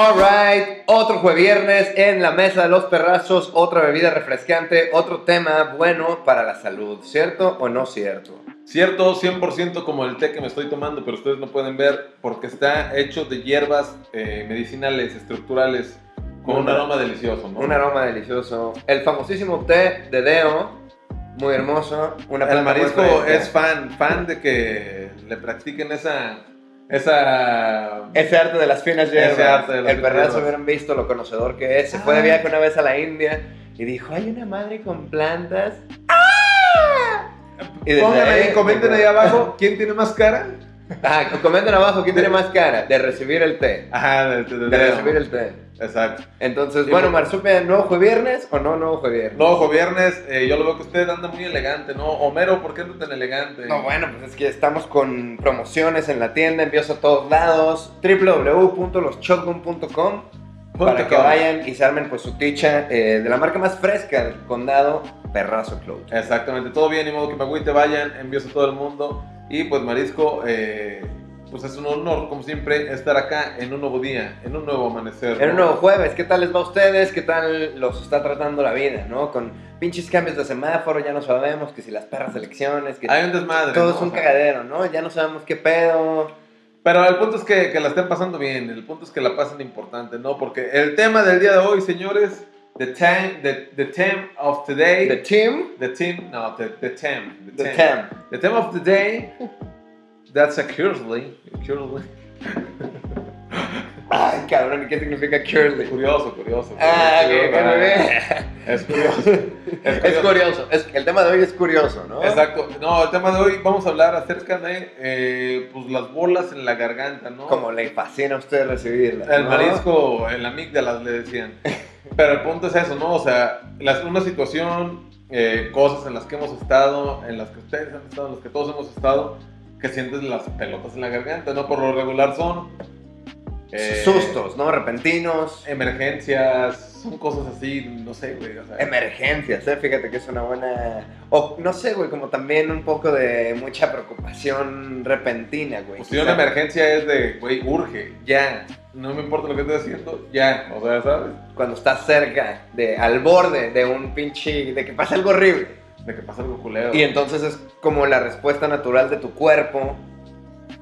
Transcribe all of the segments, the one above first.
Alright, otro jueves viernes en la mesa de los perrazos, otra bebida refrescante, otro tema bueno para la salud, ¿cierto o no cierto? Cierto, 100% como el té que me estoy tomando, pero ustedes no pueden ver porque está hecho de hierbas eh, medicinales, estructurales, con un aroma delicioso, ¿no? Un aroma delicioso. El famosísimo té de Deo, muy hermoso. Una El marisco es fan, fan de que le practiquen esa, esa Ese arte de las finas hierbas. Ese arte de las el perrazo hubieran visto lo conocedor que es. Se fue de viaje una vez a la India y dijo, hay una madre con plantas. ¡Ah! Y ahí, comenten ahí abajo quién tiene más cara. Ah, comenten abajo quién tiene más cara de recibir el té. Ajá, de, de- De de- recibir el té. Exacto. Entonces, Y bueno. Marsupial, ¿nuevo jueves viernes o no nuevo jueves viernes? No, ojo, viernes, eh, yo lo veo que usted anda muy elegante, ¿no? Homero, ¿por qué anda tan elegante? No, bueno, pues es que estamos con promociones en la tienda, envíos a todos lados, www.loshotgun.com para que vayan y se armen pues su ticha eh, de la marca más fresca del condado, Perrazo Clothing. Exactamente, todo bien, ni modo que me agüite, vayan, envíos a todo el mundo. Y pues Marisco, eh, pues es un honor, como siempre, estar acá en un nuevo día, en un nuevo amanecer. En un ¿no? nuevo jueves, ¿qué tal les va a ustedes? ¿Qué tal los está tratando la vida, no? Con pinches cambios de semáforo, ya no sabemos que si las perras elecciones, que Hay un desmadre. todo ¿no? es un cagadero, ¿no? Ya no sabemos qué pedo. Pero el punto es que, que la estén pasando bien, el punto es que la pasen importante, ¿no? Porque el tema del día de hoy, señores, the time, the, the theme of today, The team, the theme, no, the, the theme, the theme. tem. The theme of the day, that's a curiously, curiously, Ay, cabrón, ¿y qué significa curly? curioso, curioso. Ah, curioso, bien. Es curioso. Es curioso, es, el tema de hoy es curioso, ¿no? Exacto. No, el tema de hoy vamos a hablar acerca de eh, pues, las bolas en la garganta, ¿no? Como le fascina a usted recibirla. El ¿no? marisco, el amígdalas le decían. Pero el punto es eso, ¿no? O sea, las- una situación, eh, cosas en las que hemos estado, en las que ustedes han estado, en las que todos hemos estado, que sientes las pelotas en la garganta, ¿no? Por lo regular son... eh, Sustos, ¿no? Repentinos. Emergencias, son cosas así, no sé, güey. O sea, Emergencias, ¿eh? Fíjate que es una buena... O no sé, güey, como también un poco de mucha preocupación repentina, güey. pues si una emergencia es de, güey, urge, ya. No me importa lo que estés haciendo, ya. O sea, ¿sabes? Cuando estás cerca, de, al borde de un pinche... de que pasa algo horrible. De que pasa algo culero. Y entonces es como la respuesta natural de tu cuerpo.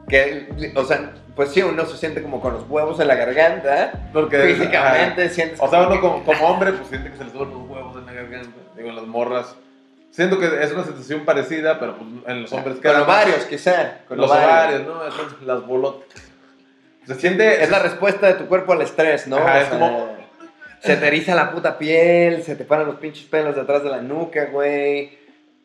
Que, o sea, pues sí, uno se siente como con los huevos en la garganta. Porque, Físicamente sientes O sea, uno que- como, como hombre, pues siente que se le suben los huevos en la garganta. Digo, en las morras. Siento que es una sensación parecida, pero pues, en los hombres Con ovarios, quizá. Con Los ovarios. ¿no? Esas- Las bolotas. Se siente. Es la respuesta de tu cuerpo al estrés, ¿no? Ajá, O es sea, como- Se te eriza la puta piel, se te paran los pinches pelos detrás de la nuca, güey.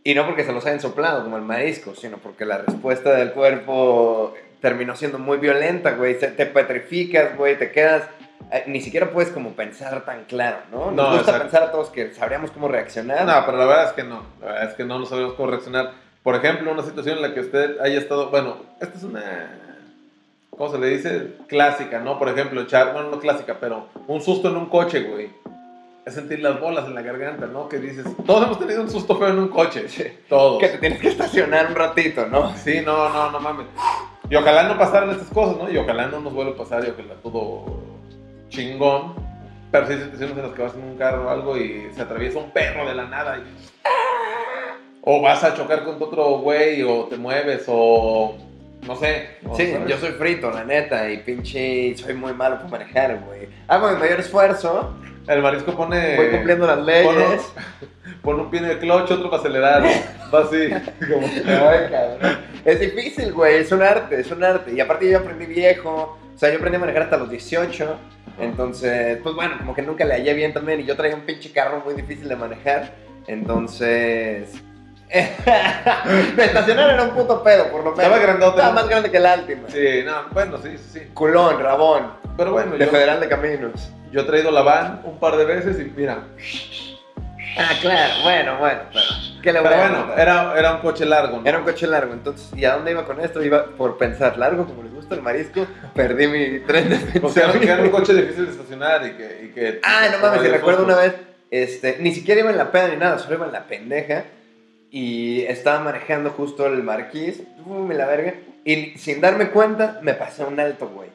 Y no porque se los hayan soplado como el marisco, sino porque la respuesta del cuerpo terminó siendo muy violenta, güey. Te petrificas, güey, te quedas... eh, Ni siquiera puedes como pensar tan claro, ¿no? Nos No, gusta exacto. pensar a todos que sabríamos cómo reaccionar. No, pero la verdad es que no. La verdad es que no, no sabemos cómo reaccionar. Por ejemplo, una situación en la que usted haya estado. Bueno, esta es una. ¿Cómo se le dice? Clásica, ¿no? Por ejemplo, echar. Bueno, no clásica, pero un susto en un coche, güey. Es sentir las bolas en la garganta, ¿no? Que dices. Todos hemos tenido un susto feo en un coche. Todos. Que te tienes que estacionar un ratito, ¿no? Sí, no, no, no mames. Y ojalá no pasaran estas cosas, ¿no? Y ojalá no nos vuelva a pasar y ojalá todo chingón. Pero sí hay situaciones en las que vas en un carro o algo y se atraviesa un perro de la nada y... O vas a chocar con otro güey o te mueves o... No sé. Sí, ¿sabes? yo soy frito, la neta, y pinche soy muy malo para manejar, güey. Hago mi mayor esfuerzo, El marisco pone... voy cumpliendo las leyes. pone un pie en el clutch, otro para acelerar. Va así. como- Ay, cabrón. Es difícil, güey, es un arte, es un arte. Y aparte yo aprendí viejo, o sea, yo aprendí a manejar hasta los 18. Entonces, pues bueno, como que nunca le hallé bien también. Y yo traía un pinche carro muy difícil de manejar. Entonces... Me estacionar era un puto pedo, por lo menos. Estaba grandote, Estaba más grande que el Altima. Sí, no, bueno, sí, sí. Culón, rabón, Pero bueno, de yo, Federal de Caminos. yo he traído la van un par de veces y mira, Ah, claro, bueno, bueno. Pero, ¿qué le Pero a bueno, era, era un coche largo, ¿no? Era un coche largo, entonces, ¿y a dónde iba con esto? Iba por pensar largo, como les gusta el marisco, perdí mi tren de O sea, que era un pensamiento. coche difícil de estacionar y que... Y que Ah, no mames, había recuerdo una vez, este, ni siquiera iba en la peda ni nada, solo iba en la pendeja, y estaba manejando justo el marquís, me la verga, y sin darme cuenta, me pasé un alto, güey.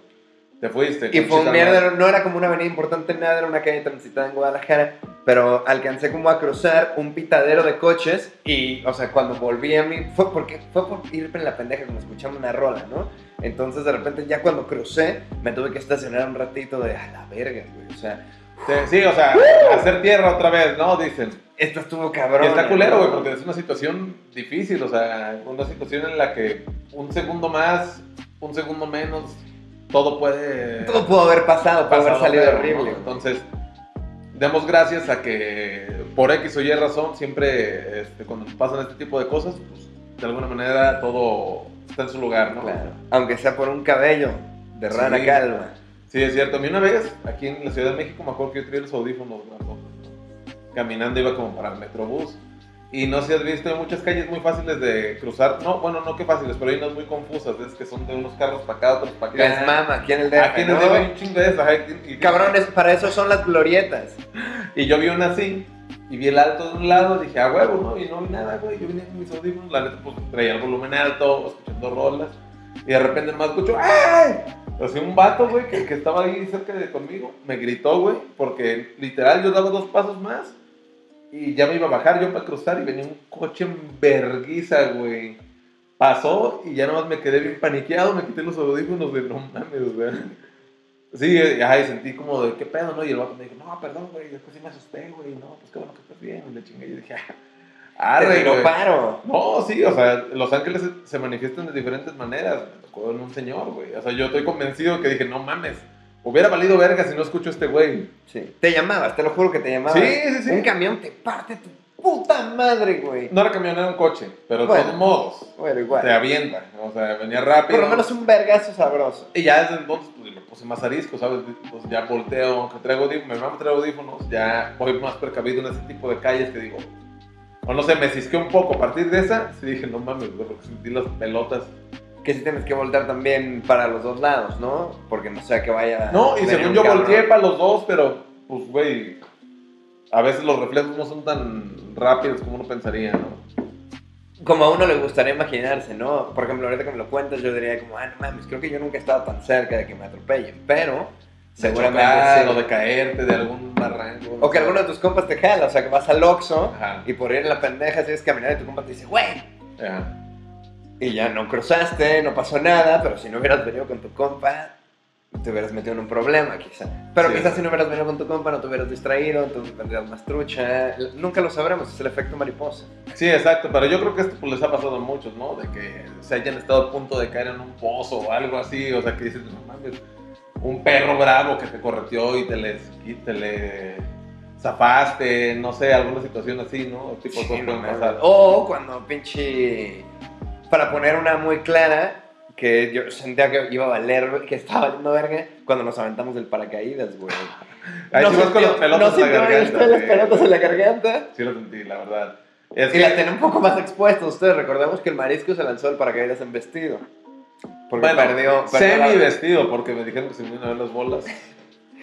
Te fuiste. Y fue un mierdero, no era como una avenida importante nada, era una calle transitada en Guadalajara, pero alcancé como a cruzar un pitadero de coches y, o sea, cuando volví a mí, fue porque fue por irme en la pendeja como escuchando una rola, ¿no? Entonces de repente ya cuando crucé me tuve que estacionar un ratito de a la verga, güey, o sea, Sí, o sea, hacer tierra otra vez, ¿no? Dicen. esto estuvo cabrón. Y está culero, güey, porque es una situación difícil, o sea, una situación en la que un segundo más, un segundo menos, todo puede... Todo pudo haber pasado, pudo haber salido horrible. Entonces, demos gracias a que por X o Y razón, siempre este, cuando pasan este tipo de cosas, pues de alguna manera todo está en su lugar, ¿no? Claro. Aunque sea por un cabello de rana Sí. calva. Sí, es cierto. A mí una vez, aquí en la Ciudad de México, me acuerdo que yo traía los audífonos, ¿no? caminando iba como para el Metrobús. Y no sé si has visto, hay muchas calles muy fáciles de cruzar. No, bueno, no que fáciles, pero hay unas muy confusas. Es que son de unos carros para acá, otros para acá. Les mama, aquí en el DF, Aquí en el hay un chingo de esas. y- Cabrones, para eso son las glorietas. Y yo vi una así, y vi el alto de un lado, dije, a huevo, ¿no? Y no vi nada, güey. Yo venía con mis audífonos, la neta, pues traía el volumen alto, escuchando rolas. Y de repente más escucho, ¡ay! O sea, un vato, güey, que, que estaba ahí cerca de conmigo, me gritó, güey, porque literal yo daba dos pasos más y ya me iba a bajar yo para cruzar y venía un coche en verguiza, güey. Pasó y ya nomás me quedé bien paniqueado, me quité los audífonos de no mames, güey. Sí, ajá, y sentí como de qué pedo, ¿no? Y el vato me dijo, no, perdón, güey, después sí me asusté, güey, no, pues qué bueno que estás bien, y le chingué y dije, ah, arre, güey. paro. No, sí, o sea, los ángeles se, se manifiestan de diferentes maneras. Me en un señor, güey. O sea, yo estoy convencido que dije, no mames, hubiera valido verga si no escucho a este güey. Sí. Te llamabas, te lo juro que te llamabas. Sí, sí, sí. Un camión te parte tu puta madre, güey. No era camión, era un coche, pero de Bueno. todos modos, Bueno, igual. te avienta. O sea, venía rápido. Por lo menos un vergazo sabroso. Y ya desde entonces, pues le puse más arisco, ¿sabes? Pues ya volteo, aunque traigo audífonos, me mamo traer audífonos, ya voy más precavido en ese tipo de calles que digo, o no sé, me cisqué un poco. A partir de esa, sí dije, no mames, güey, porque sentí las pelotas. Que sí tienes que voltear también para los dos lados, ¿no? Porque no sea que vaya. No, y según yo cabrón. volteé para los dos, pero pues, güey, a veces los reflejos no son tan rápidos como uno pensaría, ¿no? Como a uno le gustaría imaginarse, ¿no? Por ejemplo, ahorita que me lo cuentas, yo diría como, ah, no mames, creo que yo nunca he estado tan cerca de que me atropellen. Pero, seguramente. Sí. O de caerte de algún barranco. O que alguno de tus compas te jala, o sea, que vas al Oxxo Ajá. y por ir en la pendeja sigues caminar y tu compa te dice, güey. Y ya no cruzaste, no pasó nada, pero si no hubieras venido con tu compa, te hubieras metido en un problema quizá. Pero Sí. quizás si no hubieras venido con tu compa, no te hubieras distraído, entonces vendrías más trucha. Nunca lo sabremos, es el efecto mariposa. Sí, exacto, pero yo creo que esto pues, les ha pasado a muchos, ¿no? De que se hayan estado a punto de caer en un pozo o algo así, o sea, que dices, no mames, un perro bravo que te correteó y te le, y te le zafaste, no sé, alguna situación así, ¿no? Tipo Sí, no pueden pasar. O cuando pinche... Para poner una muy clara, que yo sentía que iba a valer, que estaba valiendo verga, cuando nos aventamos del paracaídas, güey. Ahí no con las pelotas no en la garganta. las sí. pelotas en la garganta. Sí lo sentí, la verdad. Es Y que, la tiene un poco más expuesta ustedes. Recordemos que el marisco se lanzó del paracaídas en vestido. Porque bueno, perdió... semi vestido, porque me dijeron que se me iban a ver las bolas.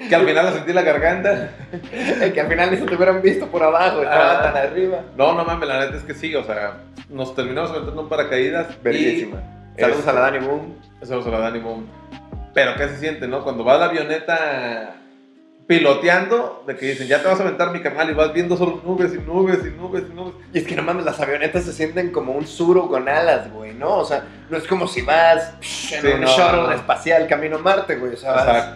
Que al final la sentí en la garganta. que al final ni se te hubieran visto por abajo, estaba Ah. tan arriba. No, no mames, la neta es que sí, o sea, nos terminamos aventando un paracaídas. Verguísima. Saludos a la Dani Boom. Saludos a la Dani Boom. Pero ¿qué se siente, no? Cuando va la avioneta piloteando, de que dicen, ya te vas a aventar mi carnal y vas viendo solo nubes y nubes y nubes y nubes. Y es que no mames, las avionetas se sienten como un suru con alas, güey, ¿no? O sea, no es como si vas psh, en Sí, un no, shuttle no. espacial camino a Marte, güey. O sea, vas-.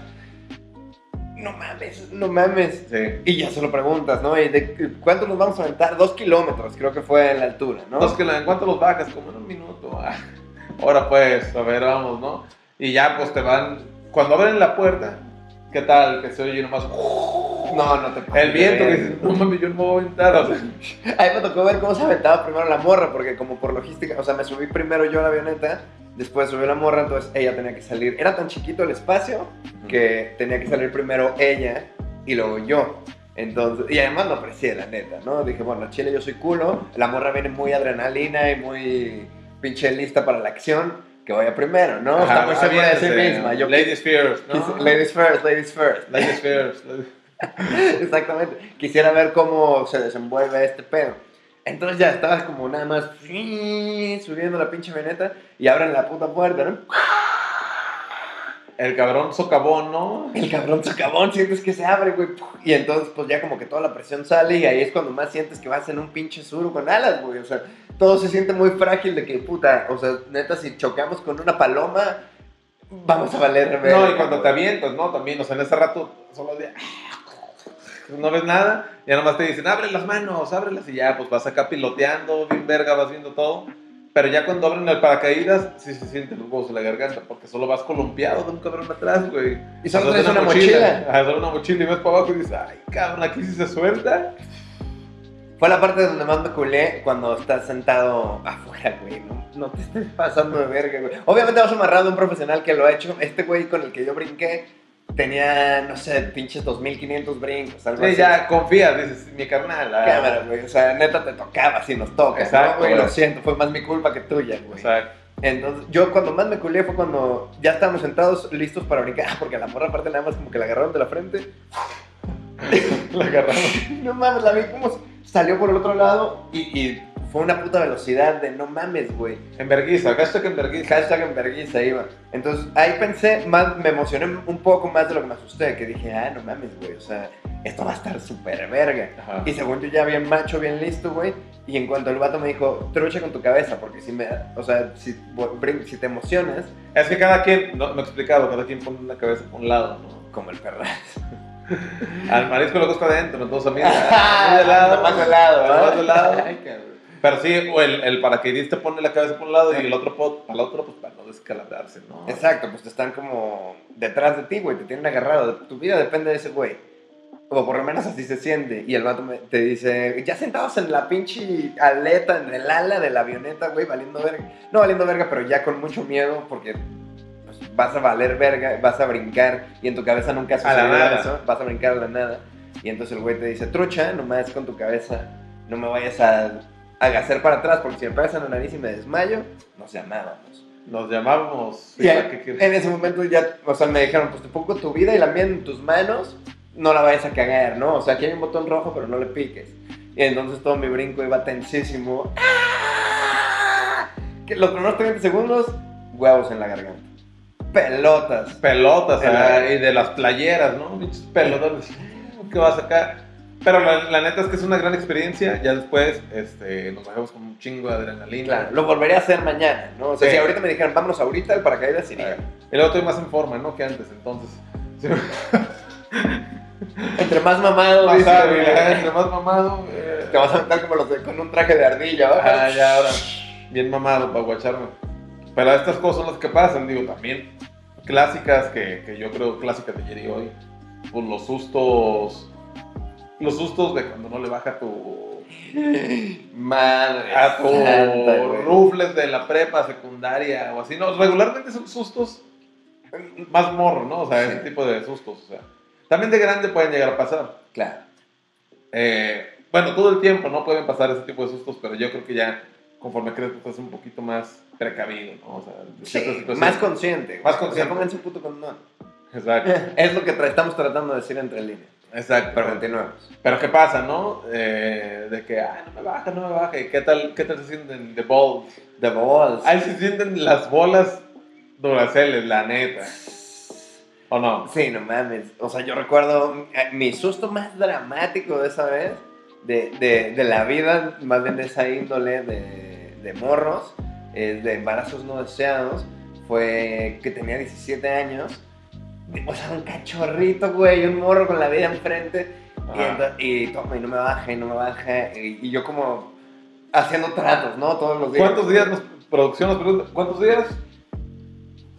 No mames, no mames. Sí. Y ya se lo preguntas, ¿no? ¿Y de cuánto nos vamos a aventar? Dos kilómetros, creo que fue en la altura, ¿no? Que la- ¿en cuánto los bajas? Como en un minuto. Ah, Ahora pues, a ver, vamos, ¿no? Y ya pues te van, cuando abren la puerta, ¿qué tal? Que se oye nomás No, no te pases el viento, que dices, no mames, yo no me voy a aventar. O sea, A mí me tocó ver cómo se aventaba primero la morra, porque como por logística, o sea, me subí primero yo a la avioneta, después subió la morra, entonces ella tenía que salir. Era tan chiquito el espacio que tenía que salir primero ella y luego yo. Entonces, y además lo aprecié, la neta, ¿no? Dije, bueno, Chile, yo soy culo, la morra viene muy adrenalina y muy pinche lista para la acción, que vaya primero, ¿no? Está muy segura de sí misma. Yo, Ladies first, ¿no? ladies first, ladies first. Ladies first. Exactamente. Quisiera ver cómo se desenvuelve este pedo. Entonces ya estabas como nada más subiendo la pinche veneta y abren la puta puerta, ¿no? El cabrón socavón, ¿no? El cabrón socavón, sientes que se abre, güey. Y entonces, pues ya como que toda la presión sale y ahí es cuando más sientes que vas en un pinche sur con alas, güey. O sea, todo se siente muy frágil de que, puta, o sea, neta, si chocamos con una paloma, vamos a valer. No, y cuando te avientas, ¿no? También, o sea, en ese rato solo de... No ves nada, ya nomás te dicen, abre las manos, ábrelas, y ya, pues vas acá piloteando, bien verga, vas viendo todo. Pero ya cuando abren el paracaídas, sí se sienten los huevos en la garganta, porque solo vas columpiado de un cabrón atrás, güey. Y solo traes una mochila. Ajá, solo una mochila y ves para abajo y dices, ay, cabrón, aquí sí se suelta. Fue la parte donde más me culé cuando estás sentado afuera, güey. No, no te estés pasando de verga, güey. Obviamente vas amarrado a un profesional que lo ha hecho. Este güey con el que yo brinqué tenía, no sé, pinches 2500 brincos, algo Sí, así. ya confías, dices, mi carnal. ah". Cámara, güey. O sea, neta te tocaba si nos toca. Exacto, ¿no, güey? Lo siento, fue más mi culpa que tuya, güey. sea, Entonces, yo cuando más me culé fue cuando ya estábamos sentados listos para brincar, porque la morra aparte nada más como que la agarraron de la frente. la agarramos. No mames, la vi como salió por el otro lado y, y fue una puta velocidad de no mames, güey. En vergüenza, hashtag en vergüenza. Hashtag en vergüenza iba. Entonces ahí pensé, más, me emocioné un poco más de lo que me asusté, que dije, ah, no mames, güey, o sea, esto va a estar súper verga. Ajá. Y según yo ya bien macho, bien listo, güey. Y en cuanto el vato me dijo, trucha con tu cabeza, porque si me, o sea, si, si te emocionas, Es que cada quien, no, me he explicado, cada quien pone una cabeza por un lado, ¿no? como el perro. Al marisco lo gusta adentro, entonces a mí, mí de lado. De lado, ¿verdad? Nomás de lado. Ay, cabrón. Pero sí, o el, el paracaidista pone la cabeza por un lado y el otro para el otro, pues para no descalabrarse, ¿no? Exacto, pues te están como detrás de ti, güey, te tienen agarrado. Tu vida depende de ese güey. O por lo menos así se siente. Y el vato me- te dice, ya sentados en la pinche aleta, en el ala de la avioneta, güey, valiendo verga. No valiendo verga, pero ya con mucho miedo porque pues, vas a valer verga, vas a brincar y en tu cabeza nunca ha A la nada. eso. Vas a brincar a la nada. Y entonces el güey te dice, trucha, nomás con tu cabeza, no me vayas a agacer para atrás porque si me pegas en la nariz y me desmayo, nos llamábamos. Nos llamábamos. Y en ese momento ya, o sea, me dijeron, pues te pongo tu vida y la mía en tus manos, no la vayas a cagar, ¿no? O sea, aquí hay un botón rojo, pero no le piques. Y entonces todo mi brinco iba tensísimo. ¡Ah! Que los primeros 30 segundos, huevos en la garganta. Pelotas. Pelotas, En ah, la- y de las playeras, ¿no? Pelotas. ¿Qué vas acá? Pero la, la neta es que es una gran experiencia. Ya después este, nos bajamos con un chingo de adrenalina. Claro, lo volveré a hacer mañana, ¿no? O sea, Sí. si ahorita me dijeran, vámonos ahorita, el paracaídas iría. Y luego estoy más en forma, ¿no? Que antes, entonces. Sí. Entre más mamado, Más dice, hábil, güey, entre más mamado. eh. te vas a aventar como los de, con un traje de ardilla, ¿va? Ah, ya ahora. Bien mamado para guacharme. Pero estas cosas son las que pasan, digo, también. Clásicas que, que yo creo clásicas de ayer y hoy. Pues los sustos. Los sustos de cuando no le baja tu. Madre. a tu santa, rufles de la prepa, secundaria o así. No, regularmente son sustos más morro, ¿no? O sea, Sí. ese tipo de sustos. O sea, también de grande pueden llegar a pasar. Claro. Eh, bueno, todo el tiempo no pueden pasar ese tipo de sustos, pero yo creo que ya conforme crees que estás un poquito más precavido, ¿no? O sea, Sí, más consciente. Más O sea, consciente. pónganse un puto condón. Exacto, Es lo que tra- estamos tratando de decir entre líneas. Exacto. Pero continuemos. Pero ¿qué pasa, no? Eh, de que, ah, no me baja, no me baja. ¿Y qué tal, qué tal se sienten de balls? The balls. Ahí se sienten las bolas duraceles, la neta. ¿O no? Sí, no mames. O sea, yo recuerdo eh, mi susto más dramático de esa vez, de, de, de la vida, más bien de esa índole de, de morros, eh, de embarazos no deseados, fue que tenía 17 años. O sea, un cachorrito, güey, un morro con la vida enfrente. Y, y toma, y no me baja, y no me baja. Y, y yo como haciendo tratos, ¿no? Todos los días. ¿Cuántos días nos, producción nos pregunta, ¿cuántos días?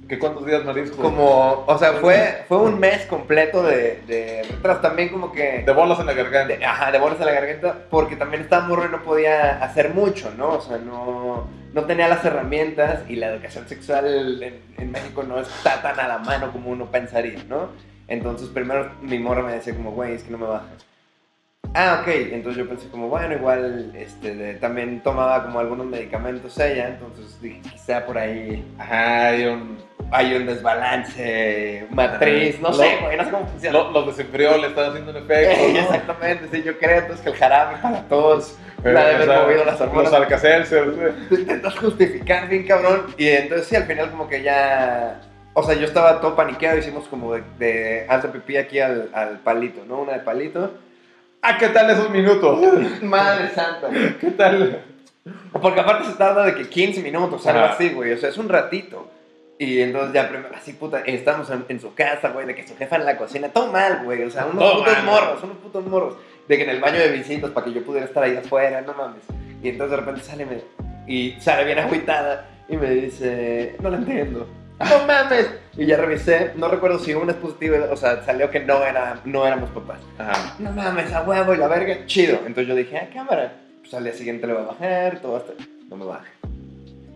¿Qué cuántos días, Marisco? Como, o sea, fue, fue un mes completo de, de retras. También como que... De bolas en la garganta. de- ajá, de bolas en la garganta, porque también estaba morro y no podía hacer mucho, ¿no? O sea, no, no tenía las herramientas y la educación sexual en, México no está tan a la mano como uno pensaría, ¿no? Entonces, primero mi morra me decía como, güey, es que no me baja. Ah, ok, entonces yo pensé como, bueno, igual, este, también tomaba como algunos medicamentos ella, entonces dije, quizá por ahí Ajá, hay un... hay un desbalance matriz, no sé, güey, no sé cómo funciona. lo- los desenfrió, le están haciendo un efecto. Exactamente, sí, yo creo entonces que el jarabe para todos Eh, la de haber movido las hormonas. Los Alcacelser, güey. Te intentas justificar bien cabrón y entonces sí, al final como que ya, O sea, yo estaba todo paniqueado, hicimos como de, de pipí aquí al, al palito, ¿no? Una de palito. Ah, ¿qué tal esos minutos? Madre santa. ¿Qué tal? Porque aparte se tarda de que 15 minutos, algo así, güey. O sea, es un ratito. Y entonces ya, primero, así, puta, estamos en, en su casa, güey, de que su jefa en la cocina, todo mal, güey. O sea, unos Todo putos mal, morros, unos putos morros. De que en el baño de visitas, para que yo pudiera estar ahí afuera, no mames. Y entonces de repente sale me- y sale bien agüitada y me dice, no lo entiendo. No mames. Y ya revisé, no recuerdo si una es positiva, o sea, salió que no, era, no éramos papás Ajá. no mames, a huevo y la verga, chido. Entonces yo dije, ah, cámara. Pues al día siguiente le voy a bajar, todo hasta. No me baja.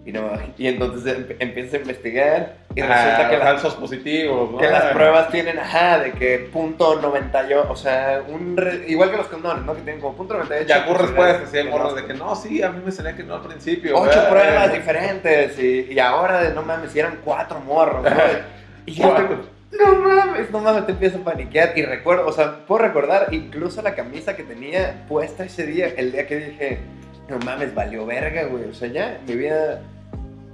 Y no. Y entonces em- empiezo a investigar y resulta Ah, que, las- falsos positivos, ¿no? que las Ah. pruebas tienen, ajá, de que punto 98, o sea, un re- igual que los condones, ¿no? Que tienen como punto 98. Ya con respuestas, sí, hay Que morros no. de que no, sí, a mí me salía que no al principio. Ocho ¿verdad? pruebas Eh, diferentes y, y ahora de no mames, eran cuatro morros, ¿no? Y yo no mames, no mames, te empiezo a paniquear. Y recuerdo, o sea, puedo recordar incluso la camisa que tenía puesta ese día, el día que dije, no mames, valió verga, güey. O sea, ya, mi vida.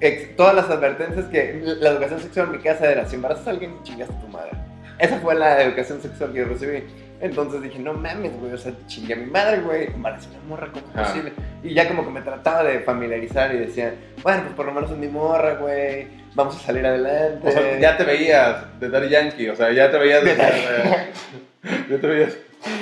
Ex- todas las advertencias que. La educación sexual en mi casa era: si embarazas a alguien, chingaste a tu madre. Esa fue la educación sexual que yo recibí. Entonces dije, no mames, güey, o sea, chingué a mi madre, güey, embaracé a una morra, ¿cómo es Ajá. posible? Y ya como que me trataba de familiarizar y decía, bueno, pues por lo menos es mi morra, güey, vamos a salir adelante. O sea, ya te veías de Daddy Yankee, o sea, ya te veías de... ya te veías...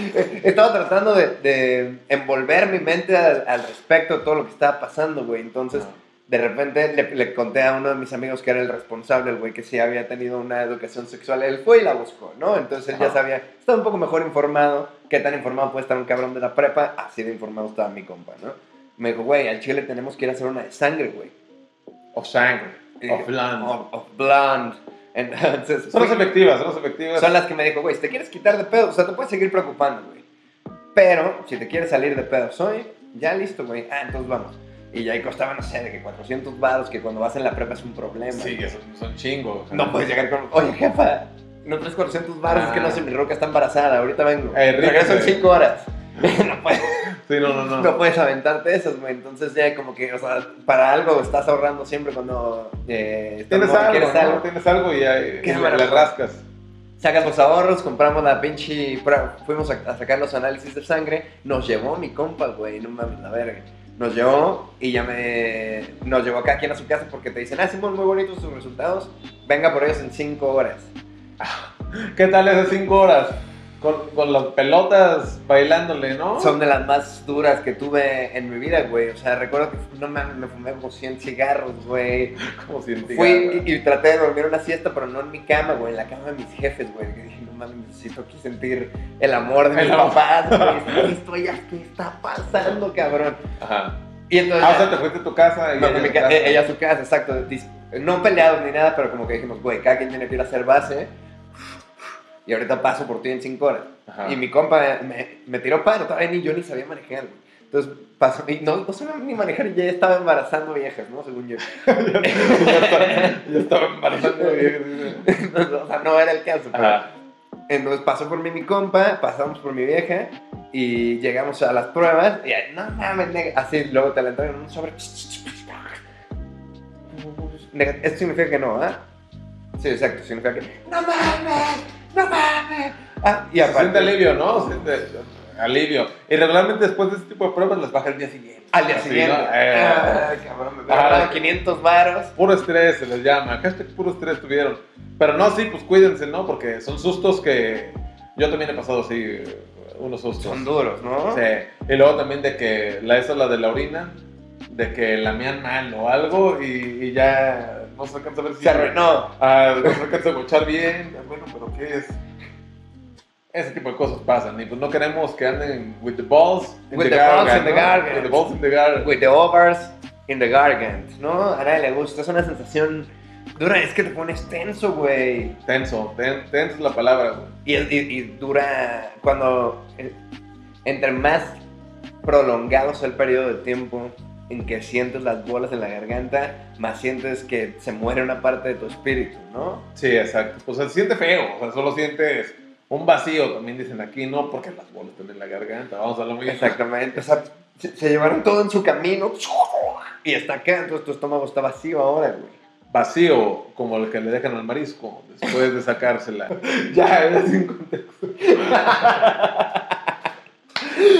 Estaba tratando de, de envolver mi mente al, al respecto de todo lo que estaba pasando, güey. Entonces, Ajá. De repente le, le conté a uno de mis amigos que era el responsable, el güey que sí había tenido una educación sexual. Él fue y la buscó, ¿no? Entonces él ya sabía, estaba un poco mejor informado. ¿Qué tan informado puede estar un cabrón de la prepa? Así de informado estaba mi compa, ¿no? Me dijo, güey, al chile tenemos que ir a hacer una de sangre, güey. Of sangre, land. Of, of blonde. Entonces, Son las efectivas, son las efectivas. son las que me dijo, güey, si te quieres quitar de pedo, o sea, te puedes seguir preocupando, güey. Pero, si te quieres salir de pedo hoy, ya listo, güey. Ah, entonces vamos. Y ya ahí costaba, no sé, de que 400 baros, que cuando vas en la prepa es un problema. Sí, que son, son chingos. o sea. No puedes llegar con, oye, jefa, no traes 400 baros, es que no sé, mi roca está embarazada, ahorita vengo. Eh, rico, Regreso en güey. 5 horas. no, puedes, Sí, no, no, no. no puedes aventarte esas, güey. Entonces ya como que, o sea, para algo estás ahorrando siempre cuando eh, Tienes algo, quieres ¿no? algo. Tienes algo y, Qué y le, rascas. Sacas los ahorros, compramos la pinche. Fuimos a, a sacar los análisis de sangre. Nos llevó mi compa, güey. No mames, la verga. Nos llevó y ya me. Nos llevó acá quien a su casa porque te dicen, ah, Simón, muy bonitos sus resultados. Venga por ellos en 5 horas. ¿Qué tal esas cinco horas? Con, con las pelotas bailándole, ¿no? Son de las más duras que tuve en mi vida, güey. O sea, recuerdo que, no mames, me fumé como 100 cigarros, güey. como si en Fui y, y traté de dormir una siesta, pero no en mi cama, güey, en la cama de mis jefes, güey. No mames, necesito aquí sentir el amor de mis amor. papás, güey. Esto ya, ¿qué está pasando, cabrón? Ajá. Y entonces, Ah, o sea, te fuiste a tu casa y no, ella mi a ca- su casa. ella a su casa, exacto. No peleados ni nada, pero como que dijimos, güey, cada quien tiene que ir a hacer base. Y ahorita paso por ti en cinco horas. Ajá. Y mi compa me, me tiró paro, todavía ni yo ni sabía manejar, güey. Entonces pasó, y no, no sabía ni manejar y ya estaba embarazando viejas, ¿no? Según yo. ya, estaba, ya estaba embarazando bien. o sea, no era el caso. pero-. Entonces pasó por mí mi compa, pasamos por mi vieja y llegamos a las pruebas y ahí, no mames, nega. así luego te la entregan en un sobre. Esto significa que no, ¿ah? Sí, exacto, significa que no mames, no mames. Ah, y Se aparte, siente alivio, ¿no? Siente alivio. Y regularmente después de este tipo de pruebas las baja el día siguiente. al día siguiente, ¿no? Eh, ah, cabrón, me Ah. pagaron 500 varos. Puro estrés se les llama. Hashtag puro estrés tuvieron. Pero no, sí, pues cuídense, ¿no? Porque son sustos que yo también he pasado así, unos sustos. Son duros, ¿no? Sí. Y luego también de que la esa la de la orina, de que la mean mal o algo y, y ya no se alcanza a ver si... Se arruinó. Ah, no se alcanza a escuchar bien. Bueno, pero ¿qué es? Ese tipo de cosas pasan y pues no queremos que anden with the balls in With the, the balls gargant, in the ¿no? gargant. With the balls in the gargant. With the overs in the gargant, ¿no? A nadie le gusta, es una sensación dura, es que te pones tenso, güey. Tenso, ten- tenso es la palabra, güey. Y, y- y dura cuando, eh, entre más prolongado sea el periodo de tiempo en que sientes las bolas en la garganta, más sientes que se muere una parte de tu espíritu, ¿no? Sí, exacto. Pues se siente feo, o sea, solo sientes un vacío, también dicen aquí, no, porque las bolas están en la garganta, vamos a hablar muy Exactamente, o sea, se, se llevaron todo en su camino y está acá, entonces tu estómago está vacío ahora, güey. vacío como el que le dejan al marisco después de sacársela. ya, es sin contexto.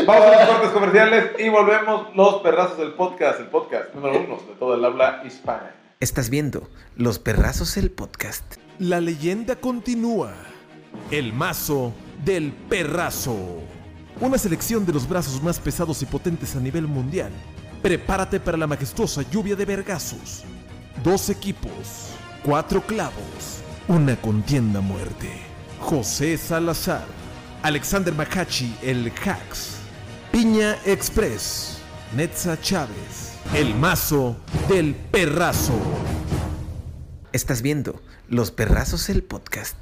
Vamos a los cortes comerciales y volvemos los perrazos del podcast, el podcast número uno de todo el habla hispana. Estás viendo Los Perrazos el podcast. La leyenda continúa. El mazo del perrazo. Una selección de los brazos más pesados y potentes a nivel mundial. Prepárate para la majestuosa lluvia de vergazos. Dos equipos, cuatro clavos, una contienda muerte. José Salazar, Alexander Macachi, el Hacks, Piña Express, Netza Chávez, el mazo del perrazo. Estás viendo Los Perrazos el podcast.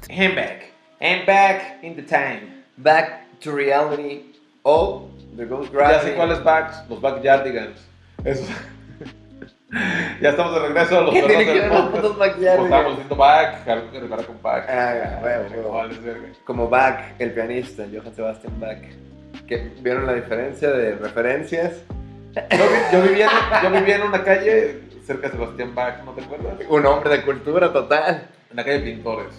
Back. I'm back in the time. Back to reality. Oh, the Ghost Ya Gravity. sé cuáles backs, los backyardigans. Eso. ya estamos de regreso los ¿Qué tiene que ver los putos backyardigans? estamos diciendo back, algo que repara con back. Ah. Vale, verga. Como Bach, el pianista, Johann Sebastian Bach. Que ¿Vieron la diferencia de referencias? Yo, vi- yo vivía yo vivía en una calle cerca de Sebastián Bach, ¿no te acuerdas? Un hombre de cultura total. En la calle Pintores.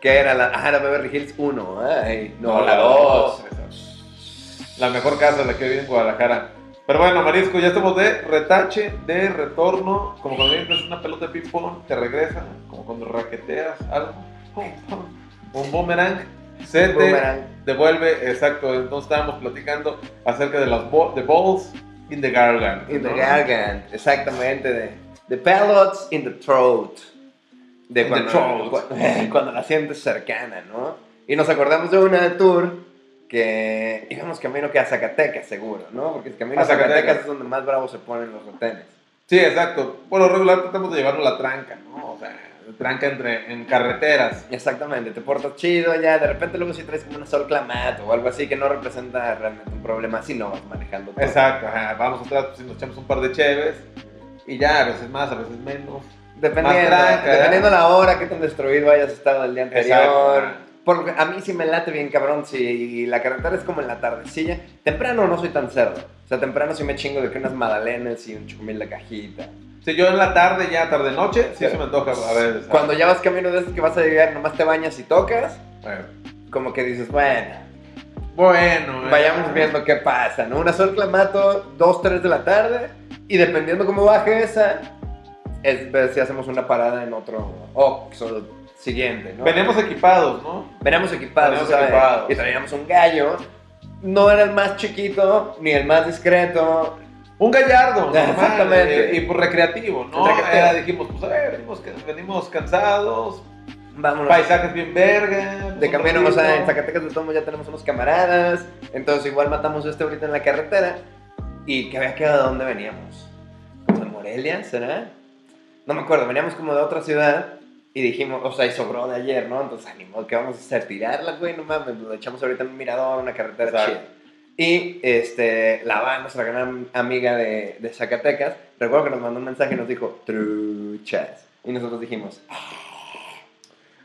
Que era la, ah, la Beverly Hills 1. Ay, no, la 2. esa. La mejor casa, la que vive en Guadalajara. Pero bueno, Marisco, ya estamos de retache, de retorno. Como cuando vienes una pelota de ping-pong, te regresa. Como cuando raqueteas algo. Un boomerang. Se te devuelve, exacto. Entonces estábamos platicando acerca de las bo- the balls in the gargant. In the ¿no? gargant, exactamente. De, the pelots in the throat. De the cuando, cuando la sientes cercana, ¿no? Y nos acordamos de una de tour que íbamos camino que a Zacatecas, seguro, ¿no? Porque el camino A a Zacatecas, Zacatecas. es donde más bravos se ponen los retenes. Sí, exacto. Por lo regular tratamos de llevarlo a la tranca, ¿no? O sea, tranca entre, en carreteras. Exactamente, te portas chido ya, de repente luego si traes como una sol clamato o algo así que no representa realmente un problema si no vas manejando todo. Exacto, ajá. vamos atrás, pues, nos echamos un par de cheves y ya, a veces más, a veces menos. Dependiendo, Más tranca, dependiendo ¿eh? la hora, qué tan destruido hayas estado el día anterior. Exacto. Porque a mí sí me late bien cabrón, si la carretera es como en la tardecilla. Temprano no soy tan cerdo. O sea, temprano sí me chingo de que unas magdalenas y un chumil de cajita. Si yo en la tarde, ya tarde noche, sí Sí. se me antoja a veces. Cuando ya vas camino de esos que vas a llegar, nomás te bañas y tocas, Bueno, como que dices, bueno, bueno eh. vayamos viendo qué pasa, ¿no? Una sol clamato, 2, 3 de la tarde, y dependiendo cómo baje esa, es ver si hacemos una parada en otro Oxxo siguiente, ¿no? Venimos equipados, ¿no? Veníamos equipados, ¿sabes? equipados. Y traíamos un gallo. No era el más chiquito, ni el más discreto. Un gallardo, normal, Exactamente. eh, y pues recreativo, ¿no? Recreativo. Era, dijimos, pues a ver, venimos, venimos cansados, Vámonos. paisajes bien verga. De un camino, o sea, en. Zacatecas de Tomo ya tenemos unos camaradas. Entonces, igual matamos este ahorita en la carretera. ¿Y que había quedado de dónde veníamos? ¿Como de Morelia, será? No me acuerdo, veníamos como de otra ciudad. Y dijimos, o sea, y sobró de ayer, ¿no? Entonces, ánimo, ¿qué vamos a hacer? Tirarla, güey, no mames, lo echamos ahorita en un mirador, una carretera Exacto. chida. Y este, la van, nuestra gran amiga de, de Zacatecas, recuerdo que nos mandó un mensaje y nos dijo, truchas. Y nosotros dijimos,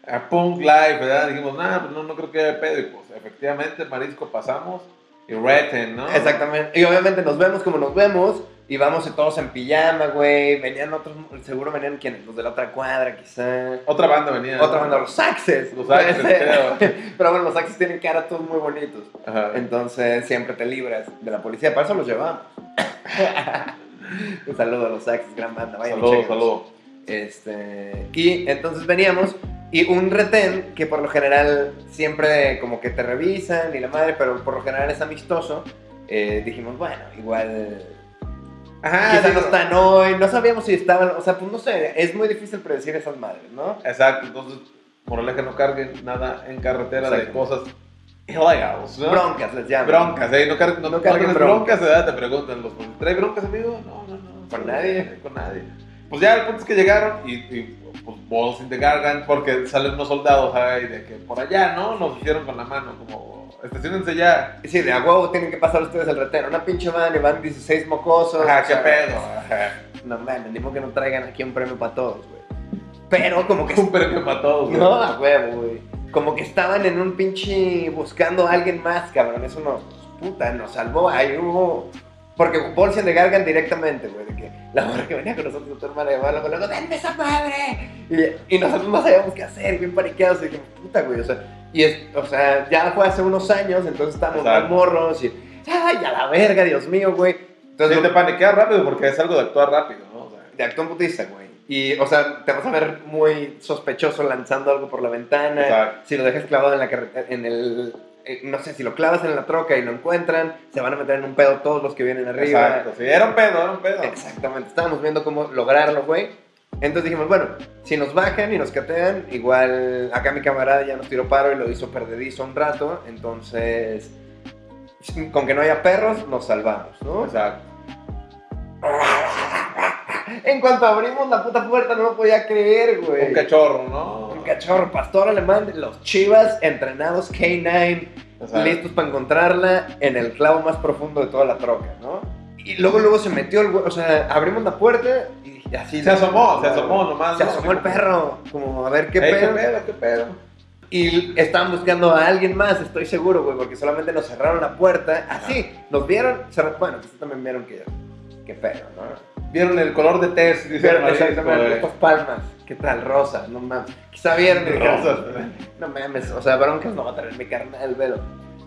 a Punk Live, ¿verdad? Dijimos, nah, pues no, no creo que haya pedo. Y pues efectivamente, Marisco, pasamos y reten, ¿no? Exactamente. Y obviamente nos vemos como nos vemos. Y vamos todos en pijama, güey. Venían otros, seguro venían quienes, los de la otra cuadra, quizá. Otra banda venía. Otra ¿no? banda, los saxes. Los creo. Pero bueno, los saxes tienen cara todos muy bonitos. Ajá. Entonces siempre te libras de la policía. Para eso los llevamos. Un saludo a los saxes, gran banda. Vayan chéquenlos. saludos. Este, y entonces veníamos y un retén que por lo general siempre como que te revisan y la madre, pero por lo general es amistoso. eh, dijimos, bueno, igual Ajá, quizá digo, no están hoy, no sabíamos si estaban, o sea, pues no sé, es muy difícil predecir esas madres, ¿no? Exacto, entonces, moraleja, no carguen nada en carretera de cosas illegales, ¿no? Broncas les llaman. Broncas, ¿eh? No, car no, No carguen broncas. broncas. Te preguntan los ¿trae broncas, amigo? No, no, no. Con nadie. Con nadie. Pues ya, el punto es que llegaron y, y pues, in the gargant, porque salen unos soldados ahí de que por allá, ¿no? Nos hicieron con la mano, como, estacionense ya. Sí, de a huevo tienen que pasar ustedes el retén. Una pinche y van 16 mocosos. O qué pedo. No mames, ni que no traigan aquí un premio para todos, güey. Pero como que Un premio para todos, güey. No, a huevo, güey. Como que estaban en un pinche buscando a alguien más, cabrón. Eso nos, puta, nos salvó. Ahí hubo Porque bolsian de Gargan directamente, güey, de que la morra que venía con nosotros, tu hermana, llamaba luego, luego, ¡denme esa madre! Y, y nosotros no sabíamos qué hacer, bien paniqueados, y dijimos, puta, güey, o sea, y es, o sea, ya fue hace unos años, entonces estábamos más morros, y, ¡ay, a la verga, Dios mío, güey! Entonces, Sí, te paniqueas rápido porque es algo de actuar rápido, ¿no? O sea, de actón putiza, güey. Y, o sea, te vas a ver muy sospechoso lanzando algo por la ventana. Exacto. Si lo dejas clavado en la carretera, en el. eh, no sé, si lo clavas en la troca y lo encuentran, se van a meter en un pedo todos los que vienen arriba. Exacto, sí, era un pedo, era un pedo. Exactamente. Estábamos viendo cómo lograrlo, güey. Entonces dijimos, bueno, si nos bajan y nos catean, igual acá mi camarada ya nos tiró paro y lo hizo perdedizo un rato. Entonces, con que no haya perros, nos salvamos, ¿no? Exacto. En cuanto abrimos la puta puerta, no lo podía creer, güey. Un cachorro, ¿no? Un cachorro, pastor alemán, los chivas entrenados K9, Exacto. listos para encontrarla en el clavo más profundo de toda la troca, ¿no? Y luego, luego se metió el güey, o sea, abrimos la puerta y así. Se asomó, se asomó nomás. Se asomó el perro, como a ver qué pedo. ¿Qué pedo? ¿Qué pedo? Y estaban buscando a alguien más, estoy seguro, güey, porque solamente nos cerraron la puerta. Así, nos vieron, bueno, pues también vieron que, qué pedo, ¿no? Vieron el color de test, Marisco, exactamente estas palmas, ¿qué tal? Rosas, no mames. Quizá vieron y dijeron, Rosas. no mames, o sea, broncas no va a traer mi carnal, velo.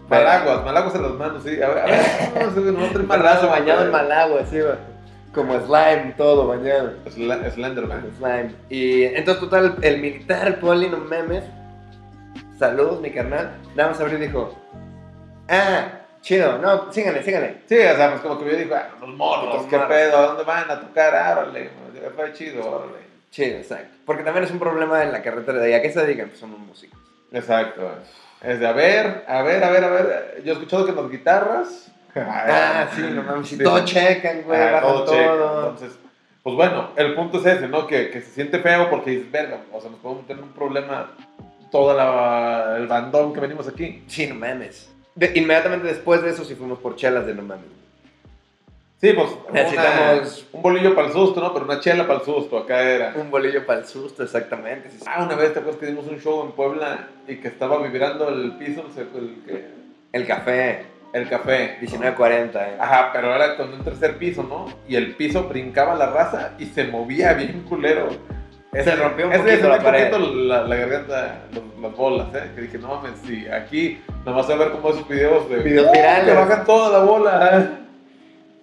Malaguas, malaguas en las manos, sí. A ver, a ver, no, no, no, Malazo bañado en malagua, así, güey. Como slime, todo bañado. Sl- Slenderman. Slime. Y entonces, total, el militar, poli, no mames. Saludos, mi carnal. Nada más abrió y dijo, ah, chido, no, síganle, síganle. Sí, o sea, pues como que yo digo, ah, los morros, qué morros. pedo, ¿a dónde van a tocar? Ah, órale, fue chido, órale. Chido, exacto. Porque también es un problema en la carretera de ahí. ¿A qué se dedican? Pues somos músicos. Exacto. Es de a ver, a ver, a ver, a ver. Yo he escuchado que en las guitarras. Ah, sí, no mames. Sí. todo checan, güey, Ah, todo todo. checa. Entonces, pues bueno, el punto es ese, ¿no? Que, que se siente feo porque dices, verga, o sea, nos podemos meter en un problema todo la, el bandón que venimos aquí. Sí, no mames. De- inmediatamente después de eso sí fuimos por chelas de no mames. Sí, pues Necesitamos- una- un bolillo para el susto, ¿no? Pero una chela para el susto, acá era. Un bolillo para el susto, exactamente. sí, sí. Ah, una vez te acuerdas que dimos un show en Puebla y que estaba vibrando el piso, el, que- El café, el café. 1940. eh. Ajá, pero era con un tercer piso, ¿no? Y el piso brincaba la raza y se movía bien culero. Se rompió un ese poquito se la me pared. poquito la, la garganta, los- las bolas, ¿eh? Que dije, no mames, sí, aquí nomás a ver como esos videos de... Videos ¡Uh! virales. Que bajan toda la bola.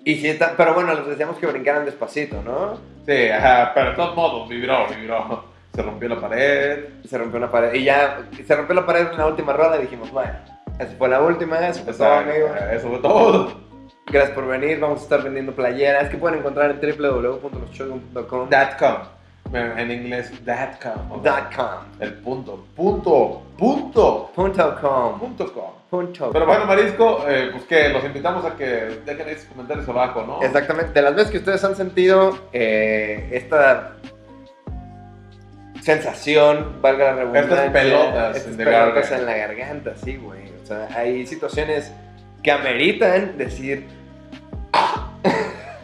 Y sí está, pero bueno, les decíamos que brincaran despacito, ¿no? Sí, ajá, pero de todos modos, vibró, vibró. Se rompió la pared. Se rompió una pared. Y ya se rompió la pared en la última rueda y dijimos, bueno, esa fue la última, eso fue todo, amigos. Eso fue todo. Gracias por venir, vamos a estar vendiendo playeras que pueden encontrar en www.losshogun.com. Dot com. En inglés, com. Com. El punto, punto, punto, Punto com. punto com. Punto Pero bueno, Marisco, eh, pues que los invitamos a que dejen ahí sus comentarios abajo, ¿no? Exactamente. De las veces que ustedes han sentido eh, esta sensación, valga la redundancia. Estas pelotas estas de pelotas en la garganta, sí, güey. O sea, hay situaciones que ameritan decir,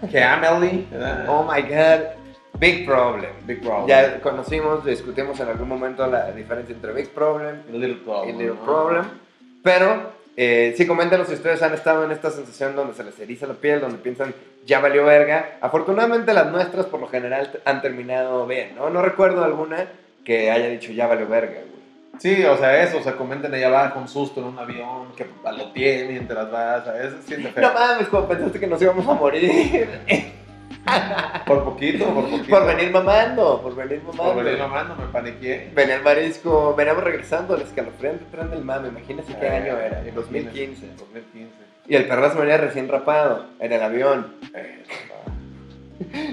Que Amelie, oh my god, big problem. Big problem. Ya conocimos, discutimos en algún momento la diferencia entre big problem A little problem. y little ¿no? problem. Pero eh, sí, coméntenos si ustedes han estado en esta sensación donde se les eriza la piel, donde piensan ya valió verga. Afortunadamente las nuestras por lo general han terminado bien, ¿no? No recuerdo alguna que haya dicho ya valió verga. Sí, o sea, eso, o sea, comenten allá abajo un susto en un avión, que lo tiene mientras vas, a veces siente feo. No mames, como pensaste que nos íbamos a morir. Por poquito, por poquito. por venir mamando, por venir mamando. Por venir mamando, me paniqué. Venía el marisco, veníamos regresando al escalofriante tren del mame, imagínense qué Eh, año era, imagínate, 2015. 2015. Y el perrazo venía recién rapado en el avión. Eh,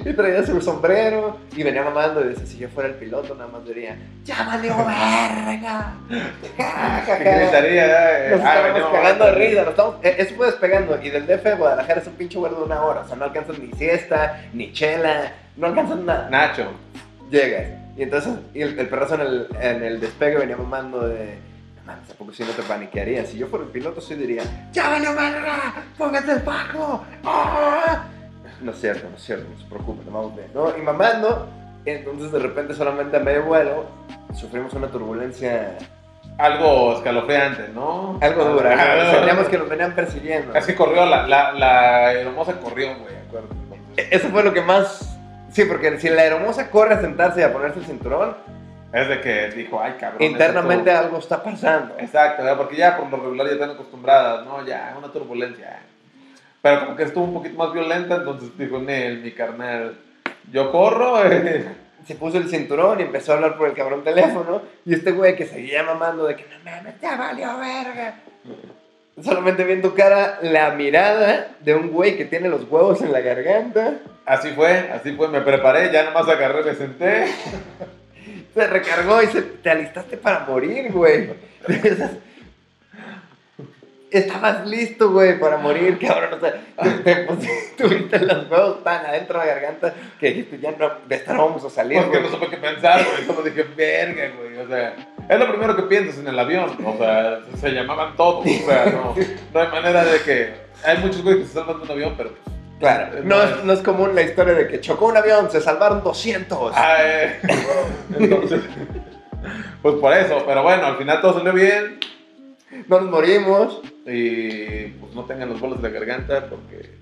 Y traía su sombrero y venía mamando y decía, si yo fuera el piloto nada más diría, ¡Ya valió verga! Ja, ja, ¿Qué ja. gritaría? eh? Nos Ah, estábamos venimos cagando de risa, nos estamos, eh, eso fue despegando y del DF de Guadalajara es un pinche vuelo de una hora, o sea, no alcanzas ni siesta, ni chela, no alcanzas nada. Nacho. Llegas. Y entonces y el, el perrazo en el, en el despegue venía mamando de, no mames, ¿a poco si no te paniquearías? Si yo fuera el piloto sí diría, ¡Ya valió verga! ¡Póngate el paco! ¡Ah!". No es cierto, no es cierto, no se preocupen, vamos bien, ¿no? Y mamando, entonces de repente solamente a medio vuelo sufrimos una turbulencia algo escalofriante, ¿no? Algo dura. Sentíamos que nos venían persiguiendo. Es que corrió, la, la, la hermosa corrió, güey, acuérdate. Eso fue lo que más. Sí, porque si la hermosa corre a sentarse y a ponerse el cinturón, Es de que dijo, ay, cabrón. internamente algo está pasando. Exacto, ¿verdad? porque ya por lo regular ya están acostumbradas, ¿no? Ya, una turbulencia. Pero como que estuvo un poquito más violenta, entonces dijo, Nel, mi carnal, yo corro. eh". Se puso el cinturón y empezó a hablar por el cabrón teléfono. Y este güey que seguía mamando de que no mames, ya valió verga. Solamente vi en tu cara la mirada de un güey que tiene los huevos en la garganta. Así fue, así fue, me preparé, ya nomás agarré, me senté. Se recargó y se, te alistaste para morir, güey. Estabas listo, güey, para morir, cabrón. O sea, te, te tuviste los huevos tan adentro de la garganta que dijiste, ya no, de esta no vamos a salir, Porque no supe qué pensar, güey. Solo dije, verga, güey. O sea, es lo primero que piensas en el avión. O sea, se llamaban todos. O sea, no, no hay manera de que. Hay muchos güeyes que se salvan de un avión, pero. pues, Claro, no es, no es común la historia de que chocó un avión, se salvaron 200. Ah, eh. Entonces. Pues por eso, pero bueno, al final todo salió bien. No nos morimos. Y pues no tengan los bolos de la garganta porque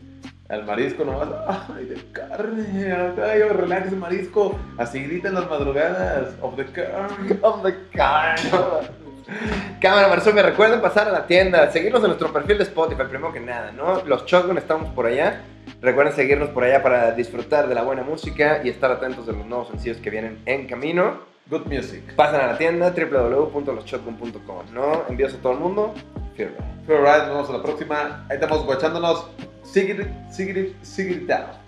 al marisco nomás, ay, de carne, ay, relax el marisco, así gritan las madrugadas, of the carne. Oh my God. Cámara Marzón, me recuerden pasar a la tienda, seguirnos en nuestro perfil de Spotify, primero que nada, ¿no? Los Shotgun estamos por allá. Recuerden seguirnos por allá para disfrutar de la buena música y estar atentos de los nuevos sencillos que vienen en camino. Good music. Pasen a la tienda www.loshotgun.com, ¿no? Envíos a todo el mundo. Fear Right. Feel right, nos vemos a la próxima. Ahí estamos guachándonos. Sigue, sigue, sigue, Sa-